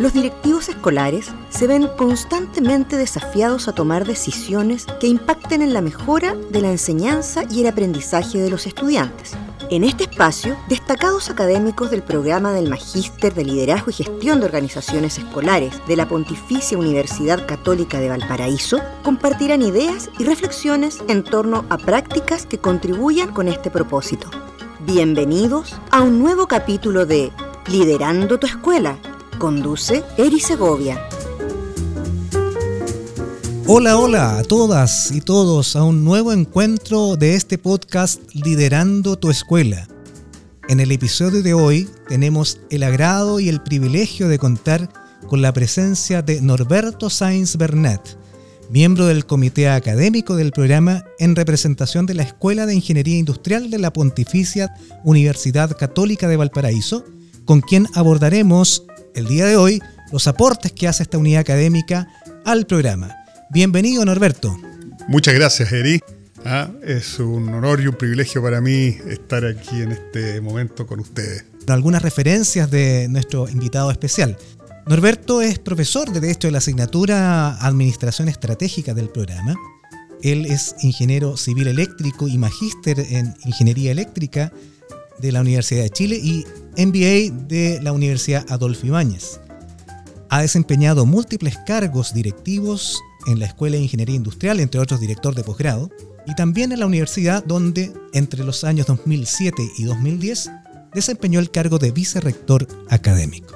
Los directivos escolares se ven constantemente desafiados a tomar decisiones que impacten en la mejora de la enseñanza y el aprendizaje de los estudiantes. En este espacio, destacados académicos del programa del Magíster de Liderazgo y Gestión de Organizaciones Escolares de la Pontificia Universidad Católica de Valparaíso compartirán ideas y reflexiones en torno a prácticas que contribuyan con este propósito. Bienvenidos a un nuevo capítulo de Liderando tu Escuela Conduce Eri Segovia. Hola, hola a todas y todos a un nuevo encuentro de este podcast Liderando tu Escuela. En el episodio de hoy tenemos el agrado y el privilegio de contar con la presencia de Norberto Sainz Bernet, miembro del comité académico del programa en representación de la Escuela de Ingeniería Industrial de la Pontificia Universidad Católica de Valparaíso, con quien abordaremos el día de hoy los aportes que hace esta unidad académica al programa. Bienvenido Norberto. Muchas gracias Eri. Ah, es un honor y un privilegio para mí estar aquí en este momento con ustedes. Algunas referencias de nuestro invitado especial. Norberto es profesor de Derecho de la asignatura Administración Estratégica del programa. Él es ingeniero civil eléctrico y magíster en Ingeniería Eléctrica de la Universidad de Chile y MBA de la Universidad Adolfo Ibáñez. Ha desempeñado múltiples cargos directivos en la Escuela de Ingeniería Industrial, entre otros director de posgrado, y también en la universidad donde entre los años 2007 y 2010 desempeñó el cargo de vicerrector académico.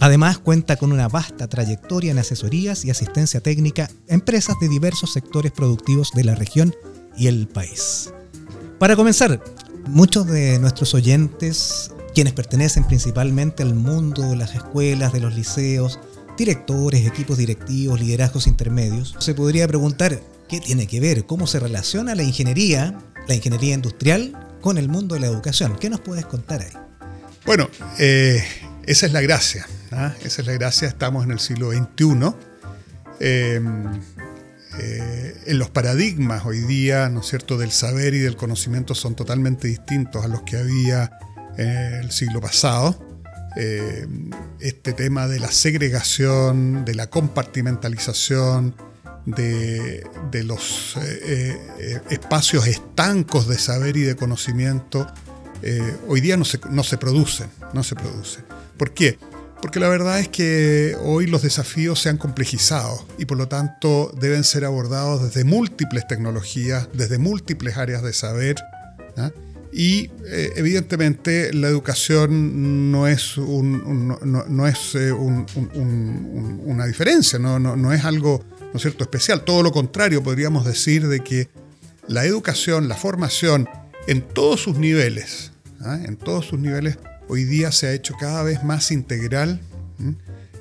Además cuenta con una vasta trayectoria en asesorías y asistencia técnica a empresas de diversos sectores productivos de la región y el país. Para comenzar, muchos de nuestros oyentes quienes pertenecen principalmente al mundo de las escuelas, de los liceos, directores, equipos directivos, liderazgos intermedios, se podría preguntar qué tiene que ver, cómo se relaciona la ingeniería, la ingeniería industrial, con el mundo de la educación. ¿Qué nos puedes contar ahí? Bueno, eh, esa es la gracia. ¿ah? Esa es la gracia. Estamos en el siglo XXI. Em, eh, en los paradigmas hoy día, ¿no es cierto?, del saber y del conocimiento son totalmente distintos a los que había el siglo pasado. Eh, este tema de la segregación, de la compartimentalización, de, los eh, eh, espacios estancos de saber y de conocimiento, hoy día no se, no se producen, no se producen. ¿Por qué? Porque la verdad es que hoy los desafíos se han complejizado y por lo tanto deben ser abordados desde múltiples tecnologías, desde múltiples áreas de saber. ¿ah? Y eh, evidentemente la educación no es, no, es eh, una diferencia, no, no, es algo ¿no es cierto? especial. Todo lo contrario, podríamos decir de que la educación, la formación, en todos sus niveles, ¿ah? en todos sus niveles, hoy día se ha hecho cada vez más integral,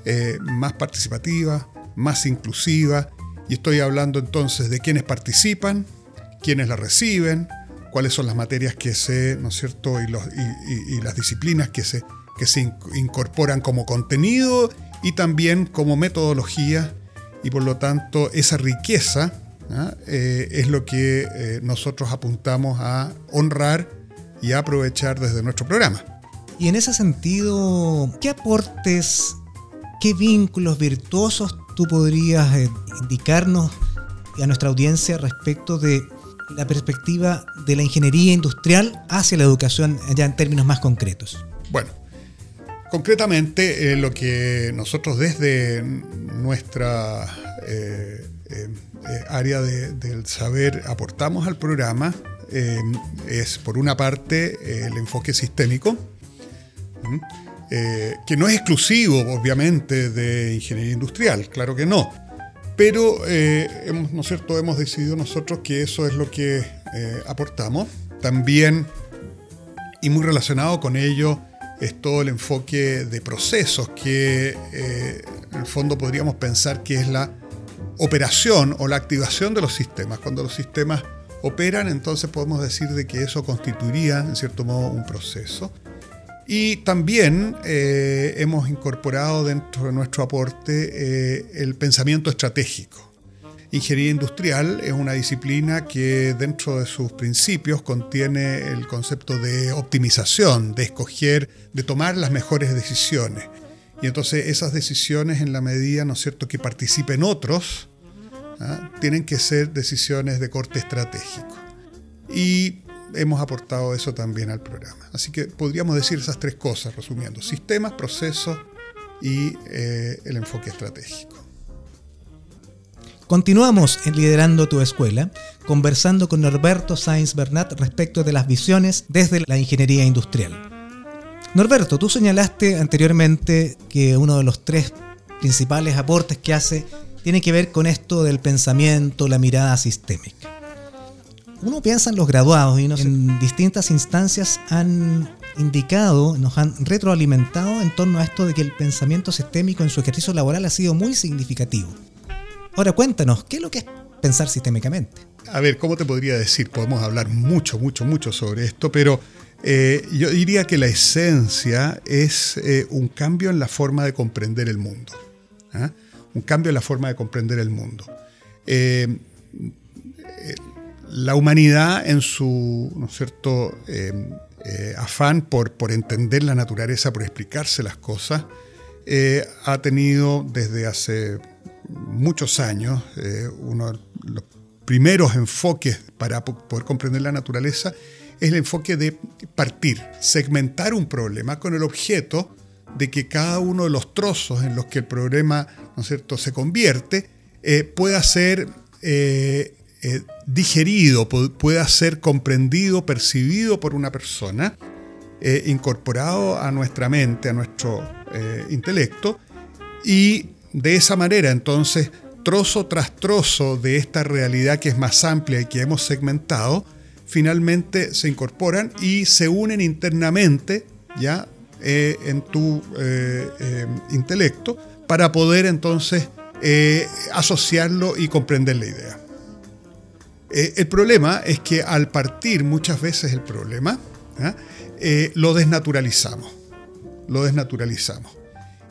eh, más participativa, más inclusiva. Y estoy hablando entonces de quienes participan, quienes la reciben, cuáles son las materias que se, ¿no es cierto?, y, las disciplinas que se, que se incorporan como contenido y también como metodología, y por lo tanto esa riqueza ¿ah? eh, es lo que eh, nosotros apuntamos a honrar y a aprovechar desde nuestro programa. Y en ese sentido, ¿qué aportes, qué vínculos virtuosos tú podrías eh, indicarnos a nuestra audiencia respecto de la perspectiva de la ingeniería industrial hacia la educación ya en términos más concretos? Bueno, concretamente eh, lo que nosotros desde nuestra eh, eh, área del saber aportamos al programa es por una parte el enfoque sistémico, que no es exclusivo obviamente de ingeniería industrial, claro que no, pero, eh, hemos, ¿no es cierto?, hemos decidido nosotros que eso es lo que eh, aportamos. También, y muy relacionado con ello, es todo el enfoque de procesos que eh, en el fondo podríamos pensar que es la operación o la activación de los sistemas. Cuando los sistemas operan, entonces podemos decir de que eso constituiría, en cierto modo, un proceso. Y también eh, hemos incorporado dentro de nuestro aporte eh, el pensamiento estratégico. Ingeniería industrial es una disciplina que dentro de sus principios contiene el concepto de optimización, de escoger, de tomar las mejores decisiones. Y entonces esas decisiones, en la medida, ¿no es cierto?, que participen otros, ¿ah? tienen que ser decisiones de corte estratégico. Y hemos aportado eso también al programa. Así que podríamos decir esas tres cosas, resumiendo, sistemas, procesos y eh, el enfoque estratégico. Continuamos en Liderando tu Escuela, conversando con Norberto Sainz Bernat respecto de las visiones desde la ingeniería industrial. Norberto, tú señalaste anteriormente que uno de los tres principales aportes que hace tiene que ver con esto del pensamiento, la mirada sistémica. Uno piensa en los graduados y en distintas instancias han indicado, nos han retroalimentado en torno a esto de que el pensamiento sistémico en su ejercicio laboral ha sido muy significativo. Ahora cuéntanos, ¿qué es lo que es pensar sistémicamente? A ver, ¿cómo te podría decir? Podemos hablar mucho, mucho, mucho sobre esto, pero eh, yo diría que la esencia es eh, un cambio en la forma de comprender el mundo. ¿ah? Un cambio en la forma de comprender el mundo. Eh, la humanidad en su ¿no cierto? afán por, por entender la naturaleza, por explicarse las cosas, ha tenido desde hace muchos años, eh, uno de los primeros enfoques para poder comprender la naturaleza es el enfoque de partir, segmentar un problema con el objeto de que cada uno de los trozos en los que el problema ¿no cierto? se convierte eh, pueda ser eh, digerido, pueda ser comprendido, percibido por una persona, incorporado a nuestra mente, a nuestro intelecto, y de esa manera, entonces, trozo tras trozo de esta realidad que es más amplia y que hemos segmentado, finalmente se incorporan y se unen internamente ya eh, en tu eh, eh, intelecto para poder entonces asociarlo y comprender la idea. El problema es que al partir muchas veces el problema, lo desnaturalizamos. Lo desnaturalizamos.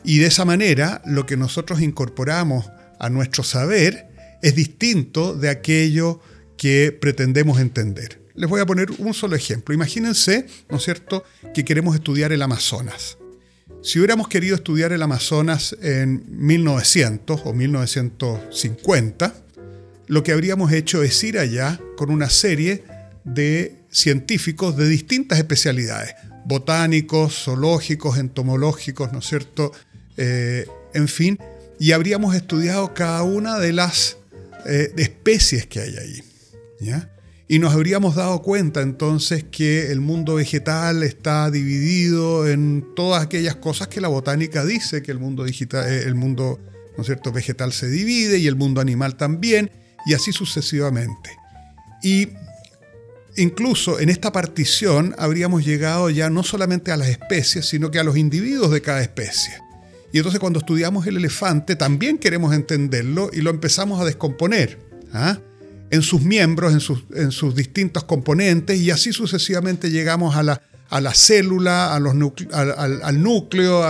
Y de esa manera lo que nosotros incorporamos a nuestro saber es distinto de aquello que pretendemos entender. Les voy a poner un solo ejemplo. Imagínense, ¿no es cierto?, que queremos estudiar el Amazonas. Si hubiéramos querido estudiar el Amazonas en 1900 o 1950, lo que habríamos hecho es ir allá con una serie de científicos de distintas especialidades, botánicos, zoológicos, entomológicos, ¿no es cierto?, eh, en fin, y habríamos estudiado cada una de las eh, especies que hay ahí. Y nos habríamos dado cuenta entonces que el mundo vegetal está dividido en todas aquellas cosas que la botánica dice, que el mundo, digital, eh, el mundo ¿no es cierto? vegetal se divide y el mundo animal también, y así sucesivamente. Y incluso en esta partición habríamos llegado ya no solamente a las especies, sino que a los individuos de cada especie. Y entonces cuando estudiamos el elefante también queremos entenderlo y lo empezamos a descomponer ¿ah? en sus miembros, en sus, en sus, distintos componentes y así sucesivamente llegamos a la, a la célula, a los al, al, núcleo,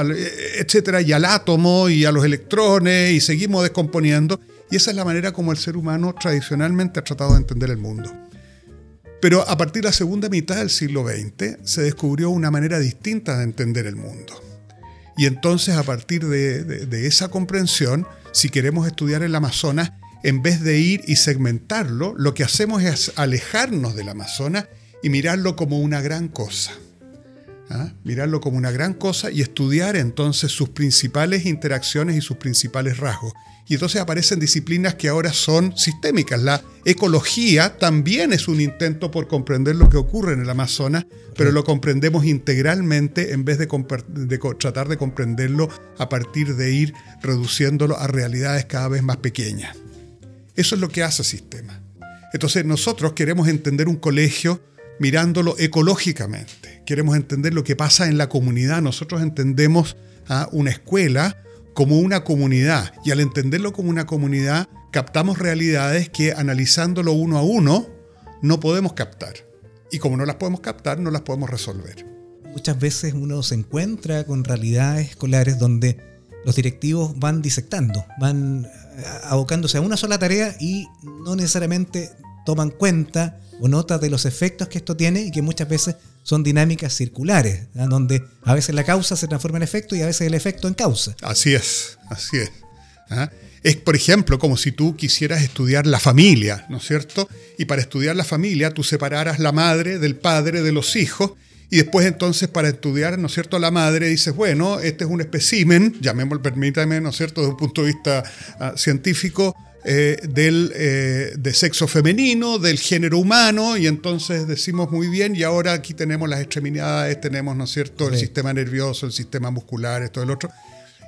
etcétera, y al átomo y a los electrones y seguimos descomponiendo. Y esa es la manera como el ser humano tradicionalmente ha tratado de entender el mundo. Pero a partir de la segunda mitad del siglo XX se descubrió una manera distinta de entender el mundo. Y entonces a partir de, esa comprensión, si queremos estudiar el Amazonas, en vez de ir y segmentarlo, lo que hacemos es alejarnos del Amazonas y mirarlo como una gran cosa. ¿Ah? Mirarlo como una gran cosa y estudiar entonces sus principales interacciones y sus principales rasgos. Y entonces aparecen disciplinas que ahora son sistémicas. La ecología también es un intento por comprender lo que ocurre en el Amazonas, pero lo comprendemos integralmente en vez de, tratar de comprenderlo a partir de ir reduciéndolo a realidades cada vez más pequeñas. Eso es lo que hace el sistema. Entonces nosotros queremos entender un colegio mirándolo ecológicamente. Queremos entender lo que pasa en la comunidad. Nosotros entendemos a una escuela como una comunidad y al entenderlo como una comunidad captamos realidades que analizándolo uno a uno no podemos captar. Y como no las podemos captar, no las podemos resolver. Muchas veces uno se encuentra con realidades escolares donde los directivos van disectando, van eh, abocándose a una sola tarea y no necesariamente toman cuenta o nota de los efectos que esto tiene y que muchas veces son dinámicas circulares, ¿ah? donde a veces la causa se transforma en efecto y a veces el efecto en causa. Así es, así es. ¿ah? Es, por ejemplo, como si tú quisieras estudiar la familia, ¿no es cierto? Y para estudiar la familia tú separaras la madre del padre de los hijos y después entonces para estudiar, ¿no es cierto?, la madre dices, bueno, este es un espécimen, llamémoslo, permítame, ¿no es cierto?, desde un punto de vista ah, científico, eh, del, eh, de sexo femenino, del género humano, y entonces decimos muy bien, y ahora aquí tenemos las extremidades, tenemos, ¿no es cierto?, el sistema nervioso, el sistema muscular, esto, el otro.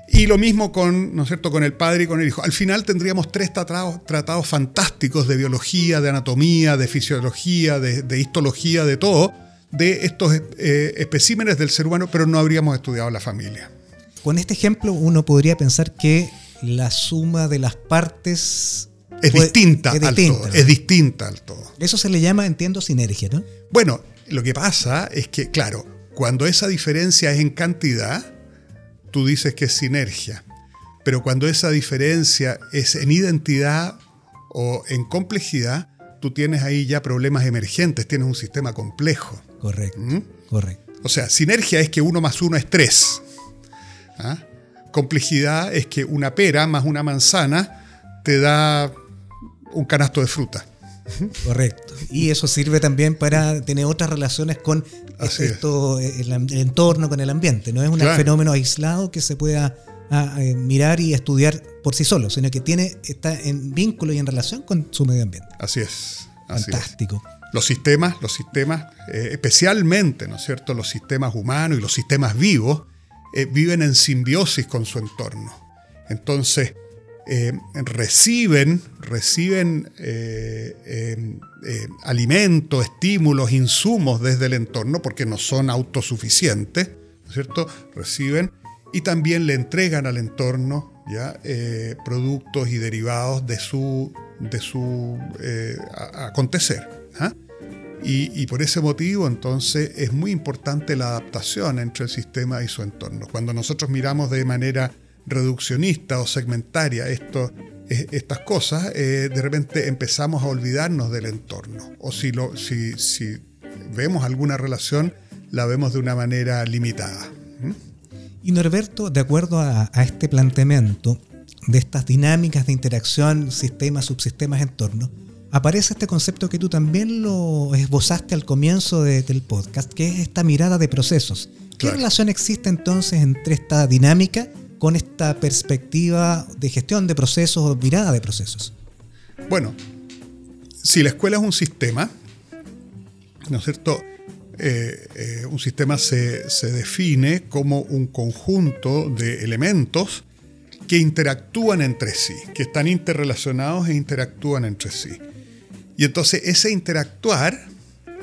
Y lo mismo con, ¿no es cierto?, con el padre y con el hijo. Al final tendríamos tres tratados, tratados fantásticos de biología, de anatomía, de fisiología, de, histología, de todo, de estos eh, especímenes del ser humano, pero no habríamos estudiado la familia. Con este ejemplo uno podría pensar que la suma de las partes es distinta al todo. Es distinta al todo. Eso se le llama, entiendo, sinergia, ¿no? Bueno, lo que pasa es que, claro, cuando esa diferencia es en cantidad, tú dices que es sinergia. Pero cuando esa diferencia es en identidad o en complejidad, tú tienes ahí ya problemas emergentes, tienes un sistema complejo. Correcto, ¿Mm? correcto. O sea, sinergia es que uno más uno es tres. ¿Ah? Complejidad es que una pera más una manzana te da un canasto de fruta. Correcto. Y eso sirve también para tener otras relaciones con esto, el, entorno, con el ambiente. No es un fenómeno aislado que se pueda eh, mirar y estudiar por sí solo, sino que tiene, está en vínculo y en relación con su medio ambiente. Así es. Fantástico. Los sistemas, los sistemas, eh, especialmente, ¿no es cierto?, los sistemas humanos y los sistemas vivos, eh, viven en simbiosis con su entorno. Entonces, eh, reciben, reciben eh, alimentos, estímulos, insumos desde el entorno porque no son autosuficientes, ¿no es cierto? Reciben y también le entregan al entorno ¿ya? productos y derivados de su, de su acontecer. ¿ah? Y, por ese motivo, entonces, es muy importante la adaptación entre el sistema y su entorno. Cuando nosotros miramos de manera reduccionista o segmentaria esto, estas cosas, eh, de repente empezamos a olvidarnos del entorno. O si, vemos alguna relación, la vemos de una manera limitada. Y Norberto, de acuerdo a, a este planteamiento de estas dinámicas de interacción, sistemas, subsistemas, entorno, aparece este concepto que tú también lo esbozaste al comienzo del podcast, que es esta mirada de procesos. ¿Qué relación existe entonces entre esta dinámica con esta perspectiva de gestión de procesos o mirada de procesos? Bueno, si la escuela es un sistema, ¿no es cierto? Eh, eh, un sistema se, se define como un conjunto de elementos que interactúan entre sí, que están interrelacionados e interactúan entre sí. Y entonces ese interactuar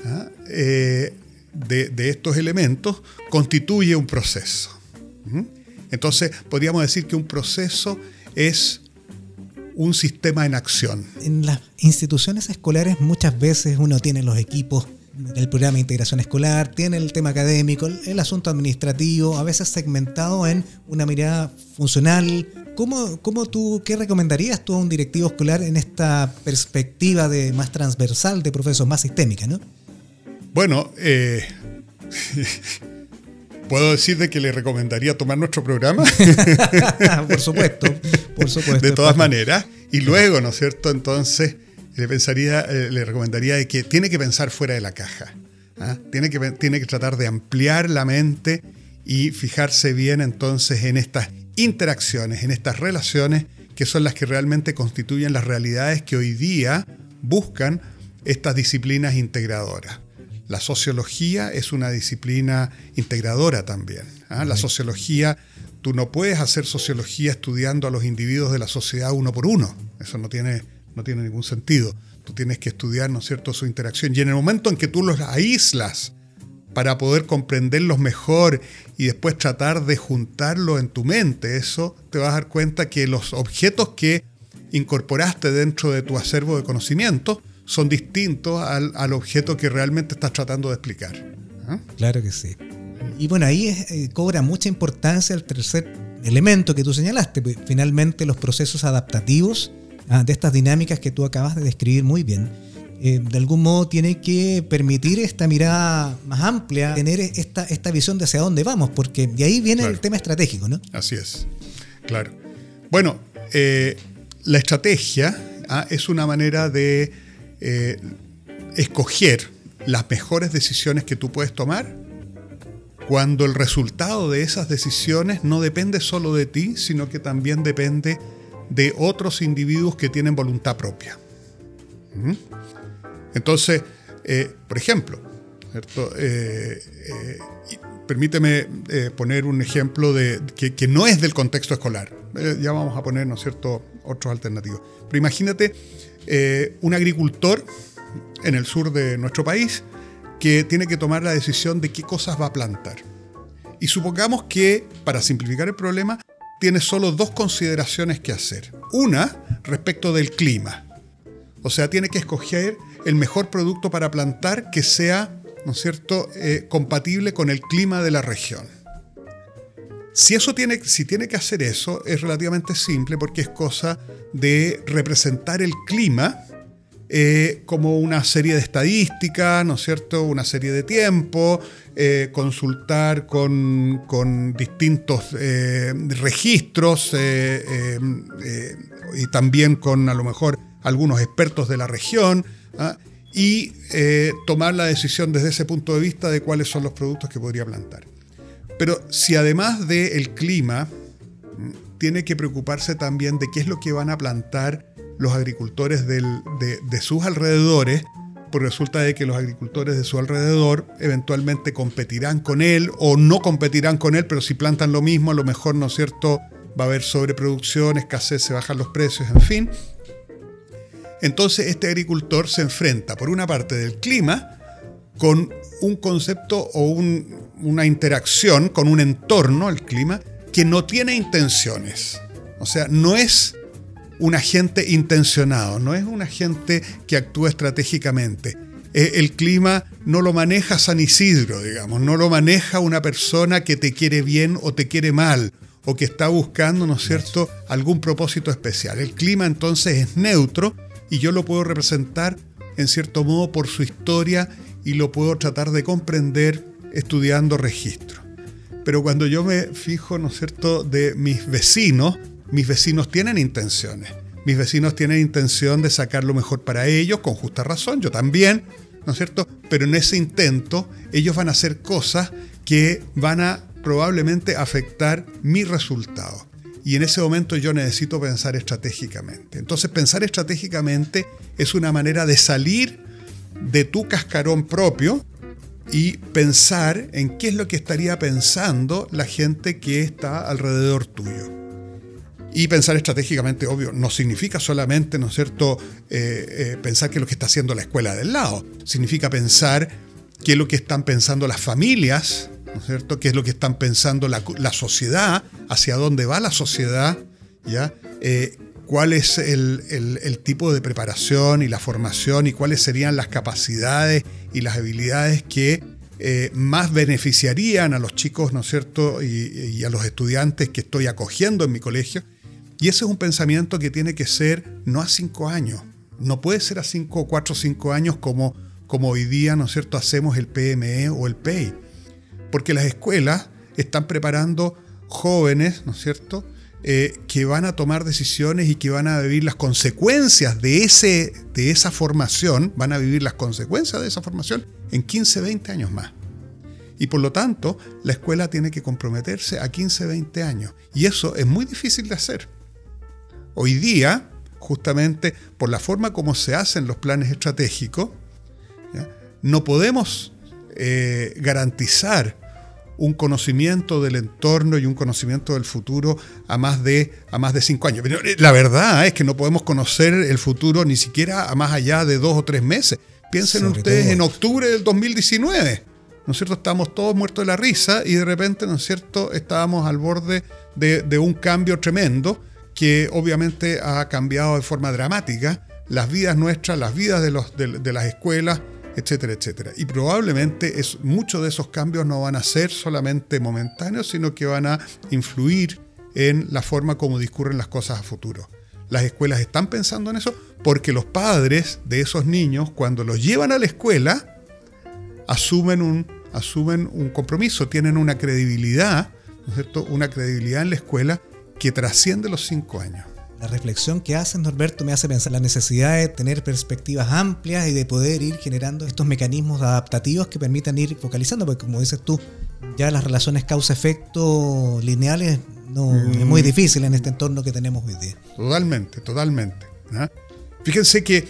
¿ah? eh, de, estos elementos constituye un proceso. Entonces podríamos decir que un proceso es un sistema en acción. En las instituciones escolares muchas veces uno tiene los equipos del programa de integración escolar, tiene el tema académico, el asunto administrativo, a veces segmentado en una mirada funcional, ¿Cómo, tú, qué recomendarías tú a un directivo escolar en esta perspectiva de más transversal de profesor, más sistémica, ¿no? Bueno, eh, ¿puedo decir de que le recomendaría tomar nuestro programa? por supuesto, por supuesto. De todas maneras. Y luego, ¿no es cierto? Entonces, le, pensaría, eh, le recomendaría de que tiene que pensar fuera de la caja. ¿ah? Tiene, que, tiene que tratar de ampliar la mente y fijarse bien entonces en estas interacciones, en estas relaciones que son las que realmente constituyen las realidades que hoy día buscan estas disciplinas integradoras. La sociología es una disciplina integradora también. ¿ah? La sociología, tú no puedes hacer sociología estudiando a los individuos de la sociedad uno por uno. Eso no tiene, no tiene ningún sentido. Tú tienes que estudiar, ¿no es cierto?, su interacción. Y en el momento en que tú los aíslas para poder comprenderlos mejor y después tratar de juntarlo en tu mente, eso te vas a dar cuenta que los objetos que incorporaste dentro de tu acervo de conocimiento son distintos al, objeto que realmente estás tratando de explicar. ¿Ah? Claro que sí. Y bueno, ahí eh, cobra mucha importancia el tercer elemento que tú señalaste, pues, finalmente los procesos adaptativos ah, de estas dinámicas que tú acabas de describir muy bien eh, de algún modo tiene que permitir esta mirada más amplia, tener esta, esta visión de hacia dónde vamos, porque de ahí viene el tema estratégico, ¿no? Así es, claro. Bueno, eh, la estrategia ah, es una manera de eh, escoger las mejores decisiones que tú puedes tomar cuando el resultado de esas decisiones no depende solo de ti, sino que también depende de otros individuos que tienen voluntad propia. ¿Mm? Entonces, eh, por ejemplo, eh, eh, permíteme poner un ejemplo de, que, no es del contexto escolar. ya vamos a poner, ¿no es cierto?, otros alternativos. Pero imagínate un agricultor en el sur de nuestro país que tiene que tomar la decisión de qué cosas va a plantar. Y supongamos que, para simplificar el problema, tiene solo dos consideraciones que hacer. Una, respecto del clima. O sea, tiene que escoger el mejor producto para plantar que sea, ¿no es cierto?, eh, compatible con el clima de la región. Si, eso tiene, si tiene que hacer eso, es relativamente simple porque es cosa de representar el clima eh, como una serie de estadísticas, ¿no es cierto? Una serie de tiempo, eh, consultar con, distintos eh, registros y también con a lo mejor algunos expertos de la región ¿ah? y tomar la decisión desde ese punto de vista de cuáles son los productos que podría plantar. Pero si además del clima, tiene que preocuparse también de qué es lo que van a plantar los agricultores de, sus alrededores, pues resulta de que los agricultores de su alrededor eventualmente competirán con él o no competirán con él, pero si plantan lo mismo, a lo mejor, ¿no es cierto?, va a haber sobreproducción, escasez, se bajan los precios, en fin. Entonces este agricultor se enfrenta, por una parte, del clima, con un concepto o una interacción con un entorno, el clima, que no tiene intenciones. O sea, no es un agente intencionado, no es un agente que actúa estratégicamente. Eh, el clima no lo maneja San Isidro, digamos, no lo maneja una persona que te quiere bien o te quiere mal, o que está buscando, ¿no es cierto?, algún propósito especial. El clima entonces es neutro y yo lo puedo representar en cierto modo por su historia y lo puedo tratar de comprender estudiando registro. Pero cuando yo me fijo, ¿no es cierto?, de mis vecinos, mis vecinos tienen intenciones. Mis vecinos tienen intención de sacar lo mejor para ellos, con justa razón, yo también, ¿no es cierto? Pero en ese intento ellos van a hacer cosas que van a probablemente afectar mi resultado. Y en ese momento yo necesito pensar estratégicamente. Entonces pensar estratégicamente es una manera de salir de tu cascarón propio y pensar en qué es lo que estaría pensando la gente que está alrededor tuyo. Y pensar estratégicamente, obvio, no significa solamente, ¿no es cierto?, eh, eh, pensar qué es lo que está haciendo la escuela del lado. Significa pensar qué es lo que están pensando las familias, ¿no es cierto?, qué es lo que están pensando la, sociedad, hacia dónde va la sociedad, ¿ya? Eh, cuál es el, el, tipo de preparación y la formación y cuáles serían las capacidades y las habilidades que más beneficiarían a los chicos, ¿no es cierto?, y, a los estudiantes que estoy acogiendo en mi colegio y ese es un pensamiento que tiene que ser no a cinco años, no puede ser a cinco, cuatro cinco años como, como hoy día, ¿no es cierto?, hacemos el PME o el PEI. Porque las escuelas están preparando jóvenes, ¿no es cierto?, eh, que van a tomar decisiones y que van a vivir las consecuencias de, ese, de esa formación, van a vivir las consecuencias de esa formación en 15, 20 años más. Y por lo tanto, la escuela tiene que comprometerse a 15, 20 años. Y eso es muy difícil de hacer. Hoy día, justamente por la forma como se hacen los planes estratégicos, no podemos eh, garantizar un conocimiento del entorno y un conocimiento del futuro a más de, a más de cinco años. Pero eh, la verdad es que no podemos conocer el futuro ni siquiera a más allá de dos o tres meses. Piensen ustedes en octubre del 2019. ¿No es cierto? Estábamos todos muertos de la risa y de repente, ¿no es cierto?, estábamos al borde de, de un cambio tremendo que obviamente ha cambiado de forma dramática las vidas nuestras, las vidas de, las escuelas, etcétera, etcétera. Y probablemente es, muchos de esos cambios no van a ser solamente momentáneos, sino que van a influir en la forma como discurren las cosas a futuro. las escuelas están pensando en eso porque los padres de esos niños, cuando los llevan a la escuela, asumen un, asumen un compromiso, tienen una credibilidad, ¿no es cierto? Una credibilidad en la escuela que trasciende los cinco años. La reflexión que haces, Norberto, me hace pensar la necesidad de tener perspectivas amplias y de poder ir generando estos mecanismos adaptativos que permitan ir focalizando, porque como dices tú, ya las relaciones causa-efecto lineales no, es muy mm. difícil en este entorno que tenemos hoy día. Totalmente, totalmente. Fíjense que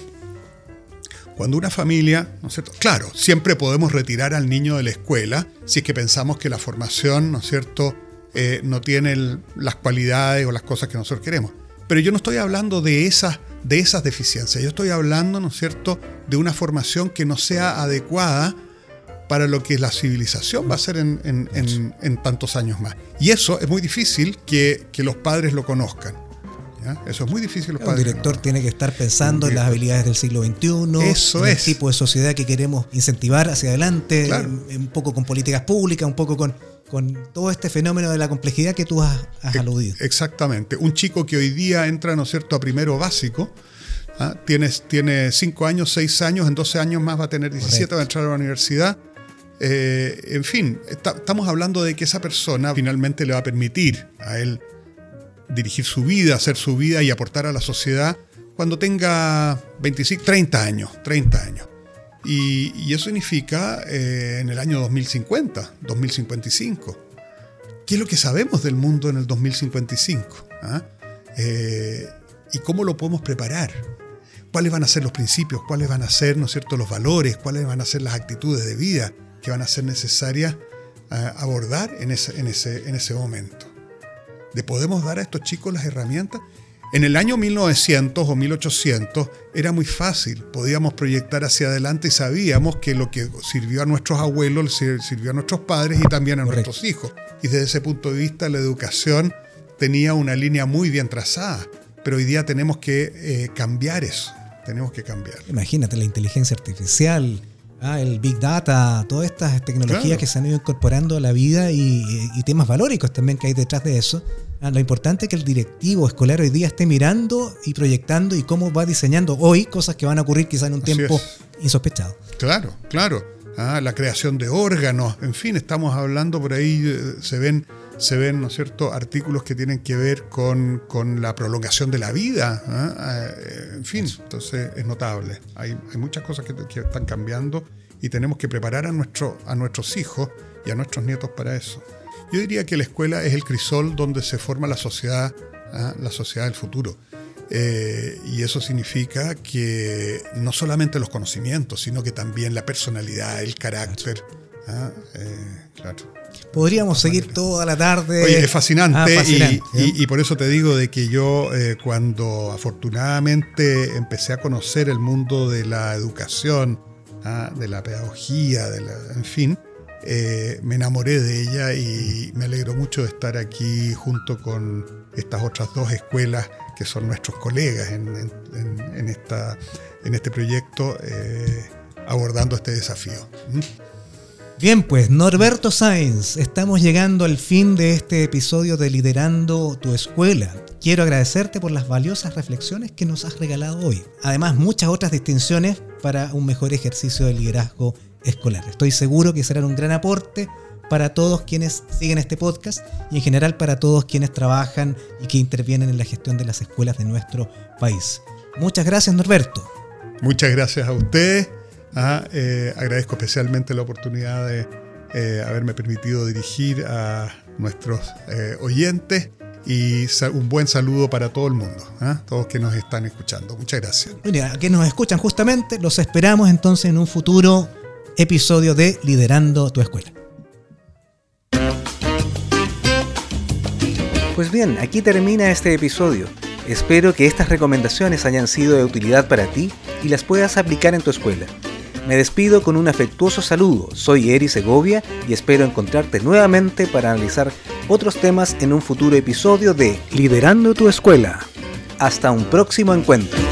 cuando una familia, ¿no es cierto? Claro, siempre podemos retirar al niño de la escuela si es que pensamos que la formación, ¿no es cierto?, eh, no tiene las cualidades o las cosas que nosotros queremos. Pero yo no estoy hablando de esas, de esas deficiencias, yo estoy hablando, ¿no es cierto?, de una formación que no sea adecuada para lo que la civilización va a ser en, tantos años más. Y eso es muy difícil que, los padres lo conozcan. Eso es muy difícil. Los padres el director tiene que estar pensando en las habilidades del siglo XXI, eso en el tipo de sociedad que queremos incentivar hacia adelante, un poco con políticas públicas, un poco con con todo este fenómeno de la complejidad que tú has, aludido. Exactamente. Un chico que hoy día entra, ¿no es cierto?, a primero básico, ¿ah? tiene, tiene 5 años, 6 años, en 12 años más va a tener 17, va a entrar a la universidad. Eh, en fin, estamos hablando de que esa persona finalmente le va a permitir a él dirigir su vida, hacer su vida y aportar a la sociedad cuando tenga 25, 30 años, 30 años. Y, eso significa eh, en el año 2050, 2055. ¿Qué es lo que sabemos del mundo en el 2055? ¿Ah? Eh, ¿Y cómo lo podemos preparar? ¿Cuáles van a ser los principios? ¿Cuáles van a ser, ¿no es cierto?, los valores? ¿Cuáles van a ser las actitudes de vida que van a ser necesarias ah, abordar en ese, en, ese, en ese momento? ¿Le podemos dar a estos chicos las herramientas? En el año 1900 o 1800 era muy fácil, podíamos proyectar hacia adelante y sabíamos que lo que sirvió a nuestros abuelos sirvió a nuestros padres y también a nuestros hijos. Y desde ese punto de vista la educación tenía una línea muy bien trazada, pero hoy día tenemos que eh, cambiar eso, tenemos que cambiar. Imagínate la inteligencia artificial, ah, el Big Data, todas estas tecnologías que se han ido incorporando a la vida y, y temas valóricos también que hay detrás de eso lo importante es que el directivo escolar hoy día esté mirando y proyectando y cómo va diseñando hoy cosas que van a ocurrir quizá en un tiempo insospechado. Claro, claro. Ah, la creación de órganos, en fin, estamos hablando por ahí, eh, se ven, se ven, ¿no es cierto?, artículos que tienen que ver con, la prolongación de la vida. ¿ah? Eh, en fin, entonces es notable. Hay, muchas cosas que, que, están cambiando y tenemos que preparar a, nuestro, a nuestros hijos y a nuestros nietos para eso. Yo diría que la escuela es el crisol donde se forma la sociedad, ¿ah? la sociedad del futuro. Eh, y eso significa que no solamente los conocimientos, sino que también la personalidad, el carácter. ¿ah? Eh, claro. Podríamos seguir toda la tarde. Oye, es fascinante, ah, ¿eh? y, por eso te digo de que yo cuando afortunadamente empecé a conocer el mundo de la educación, de la pedagogía, de la, en fin, eh, me enamoré de ella y me alegro mucho de estar aquí junto con estas otras dos escuelas que son nuestros colegas en, este proyecto eh, abordando este desafío. ¿Mm? Bien, pues Norberto Sáenz, estamos llegando al fin de este episodio de Liderando tu Escuela. Quiero agradecerte por las valiosas reflexiones que nos has regalado hoy. Además, muchas otras distinciones para un mejor ejercicio de liderazgo escolar. Estoy seguro que serán un gran aporte para todos quienes siguen este podcast y en general para todos quienes trabajan y que intervienen en la gestión de las escuelas de nuestro país. Muchas gracias Norberto. Muchas gracias a usted. Ah, eh, agradezco especialmente la oportunidad de eh, haberme permitido dirigir a nuestros eh, oyentes y un buen saludo para todo el mundo, ¿ah? todos que nos están escuchando. Muchas gracias. Mira, a quienes nos escuchan justamente, los esperamos entonces en un futuro episodio de Liderando tu Escuela. Pues bien, aquí termina este episodio. Espero que estas recomendaciones hayan sido de utilidad para ti y las puedas aplicar en tu escuela. Me despido con un afectuoso saludo. Soy Eri Segovia y espero encontrarte nuevamente para analizar otros temas en un futuro episodio de Liderando tu Escuela. Hasta un próximo encuentro.